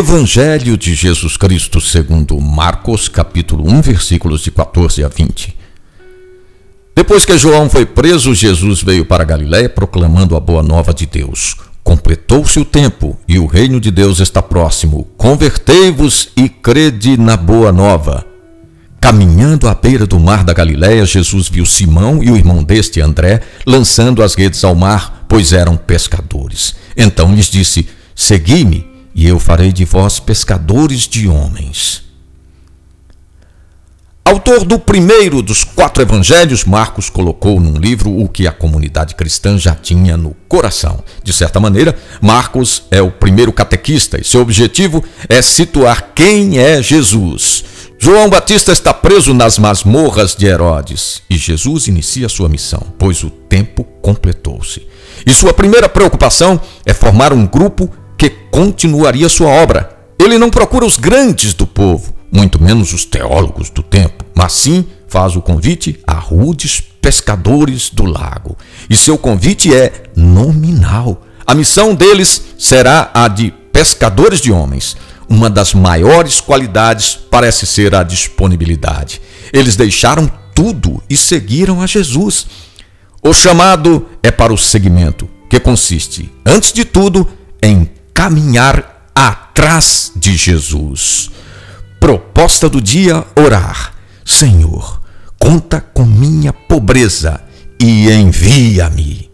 Evangelho de Jesus Cristo segundo Marcos, capítulo 1, versículos de 14 a 20. Depois que João foi preso, Jesus veio para Galiléia proclamando a boa nova de Deus. Completou-se o tempo e o reino de Deus está próximo. Convertei-vos e crede na boa nova. Caminhando à beira do mar da Galiléia, Jesus viu Simão e o irmão deste, André, lançando as redes ao mar, pois eram pescadores. Então lhes disse: Segui-me e eu farei de vós pescadores de homens. Autor do primeiro dos quatro evangelhos, Marcos colocou num livro o que a comunidade cristã já tinha no coração. De certa maneira, Marcos é o primeiro catequista e seu objetivo é situar quem é Jesus. João Batista está preso nas masmorras de Herodes e Jesus inicia sua missão, pois o tempo completou-se. E sua primeira preocupação é formar um grupo continuaria sua obra. Ele não procura os grandes do povo, muito menos os teólogos do tempo, mas sim faz o convite a rudes pescadores do lago. E seu convite é nominal. A missão deles será a de pescadores de homens. Uma das maiores qualidades parece ser a disponibilidade. Eles deixaram tudo e seguiram a Jesus. O chamado é para o seguimento, que consiste, antes de tudo, em caminhar atrás de Jesus. Proposta do dia: orar. Senhor, conta com minha pobreza e envia-me.